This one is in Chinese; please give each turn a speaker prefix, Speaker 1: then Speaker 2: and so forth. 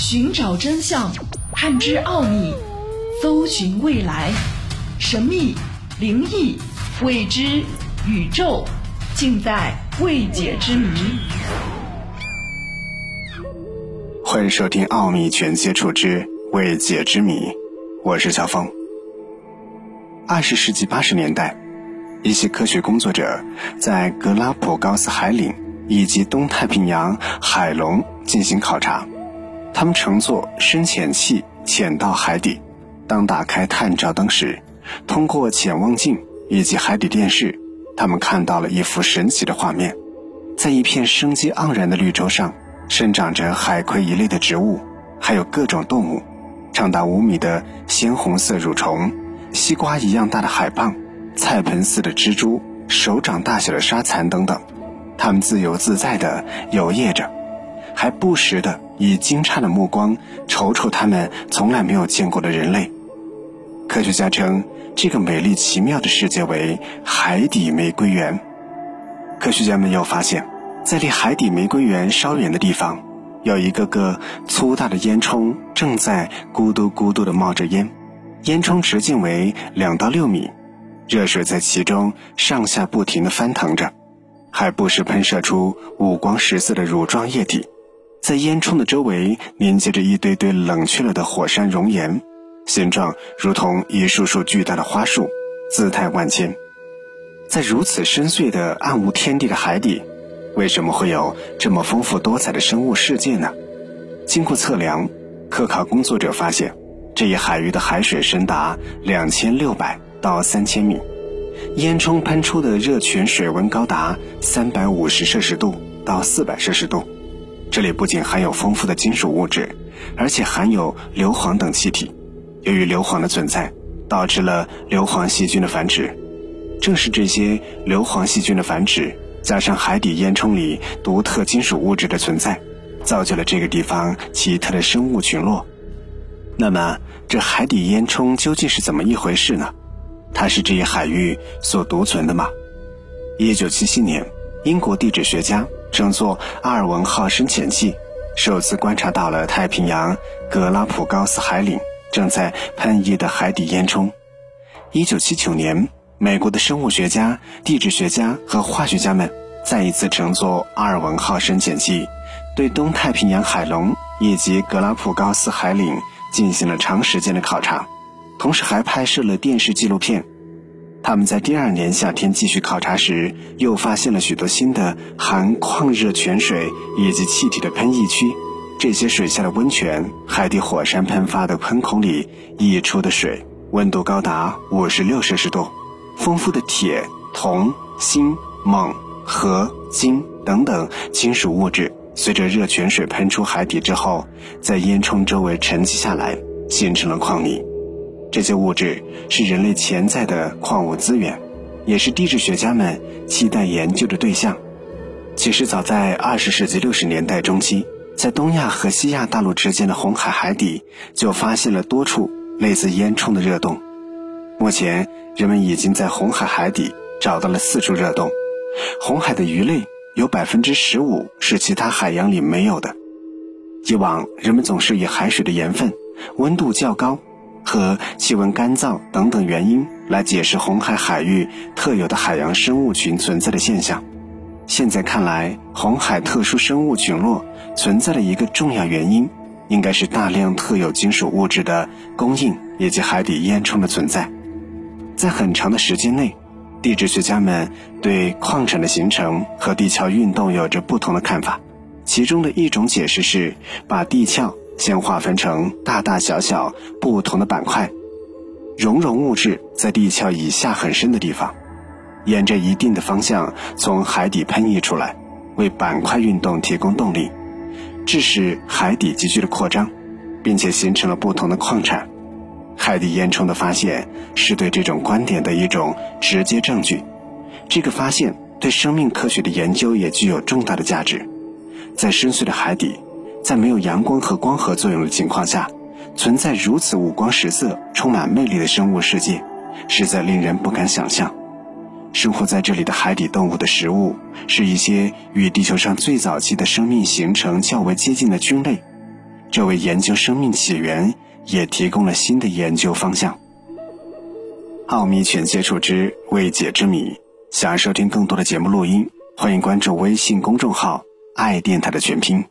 Speaker 1: 寻找真相，探知奥秘，搜寻未来，神秘、灵异、未知、宇宙，尽在未解之谜。
Speaker 2: 欢迎收听《奥秘全接触之未解之谜》，我是小峰。二十世纪八十年代，一些科学工作者在格拉普高斯海岭以及东太平洋海龙进行考察。他们乘坐深潜器潜到海底，当打开探照灯时，通过潜望镜以及海底电视，他们看到了一幅神奇的画面：在一片生机盎然的绿洲上，生长着海葵一类的植物，还有各种动物，长达五米的鲜红色蠕虫。西瓜一样大的海蚌，菜盆似的蜘蛛，手掌大小的沙蚕等等，它们自由自在地游曳着，还不时地以惊诧的目光瞅瞅他们从来没有见过的人类。科学家称这个美丽奇妙的世界为海底玫瑰园。科学家们又发现，在离海底玫瑰园稍远的地方，有一个个粗大的烟囱正在咕嘟咕嘟地冒着烟。烟囱直径为两到六米，热水在其中上下不停地翻腾着，还不时喷射出五光十色的乳状液体。在烟囱的周围连接着一堆堆冷却了的火山熔岩，形状如同一束束巨大的花束，姿态万千。在如此深邃的暗无天地的海底，为什么会有这么丰富多彩的生物世界呢？经过测量，科考工作者发现。这一海域的海水深达两千六百到三千米，烟囱喷出的热泉水温高达三百五十摄氏度到四百摄氏度。这里不仅含有丰富的金属物质，而且含有硫磺等气体。由于硫磺的存在，导致了硫磺细菌的繁殖。正是这些硫磺细菌的繁殖，加上海底烟囱里独特金属物质的存在，造就了这个地方奇特的生物群落。那么，这海底烟囱究竟是怎么一回事呢？它是这一海域所独存的吗？一九七七年，英国地质学家乘坐阿尔文号深潜器，首次观察到了太平洋格拉普高斯海岭正在喷溢的海底烟囱。一九七九年，美国的生物学家、地质学家和化学家们再一次乘坐阿尔文号深潜器，对东太平洋海龙以及格拉普高斯海岭。进行了长时间的考察，同时还拍摄了电视纪录片。他们在第二年夏天继续考察时，又发现了许多新的含矿热泉水以及气体的喷溢区。这些水下的温泉、海底火山喷发的喷孔里溢出的水，温度高达五十六摄氏度。丰富的铁、铜、锌、锰、合、金等等金属物质。随着热泉水喷出海底之后，在烟囱周围沉积下来，形成了矿泥。这些物质是人类潜在的矿物资源，也是地质学家们期待研究的对象。其实，早在二十世纪六十年代中期，在东亚和西亚大陆之间的红海海底就发现了多处类似烟囱的热洞。目前，人们已经在红海海底找到了四处热洞。红海的鱼类。有百分之十五是其他海洋里没有的。以往人们总是以海水的盐分、温度较高和气温干燥等等原因来解释红海海域特有的海洋生物群存在的现象。现在看来，红海特殊生物群落存在的一个重要原因，应该是大量特有金属物质的供应以及海底烟囱的存在。在很长的时间内。地质学家们对矿产的形成和地壳运动有着不同的看法，其中的一种解释是把地壳先划分成大大小小不同的板块，熔融物质在地壳以下很深的地方，沿着一定的方向从海底喷溢出来，为板块运动提供动力，致使海底急剧的扩张，并且形成了不同的矿产。海底烟囱的发现是对这种观点的一种直接证据。这个发现对生命科学的研究也具有重大的价值。在深邃的海底，在没有阳光和光合作用的情况下，存在如此五光十色、充满魅力的生物世界，实在令人不敢想象。生活在这里的海底动物的食物是一些与地球上最早期的生命形成较为接近的菌类。这为研究生命起源也提供了新的研究方向。奥秘全接触之未解之谜，想要收听更多的节目录音，欢迎关注微信公众号“爱电台”的全拼。